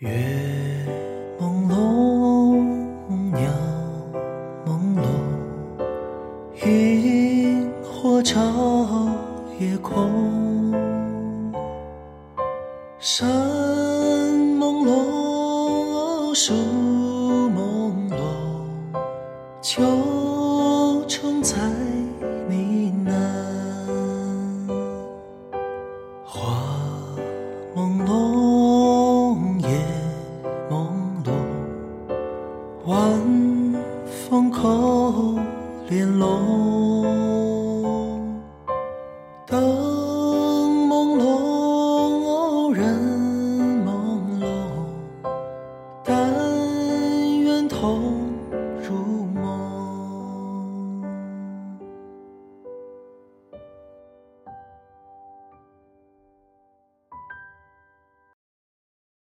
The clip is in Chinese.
月朦胧，鸟朦胧，萤火照夜空。山朦胧，树朦胧，秋虫在呢喃，花。晚风口帘笼，灯朦胧，人朦胧，但愿同。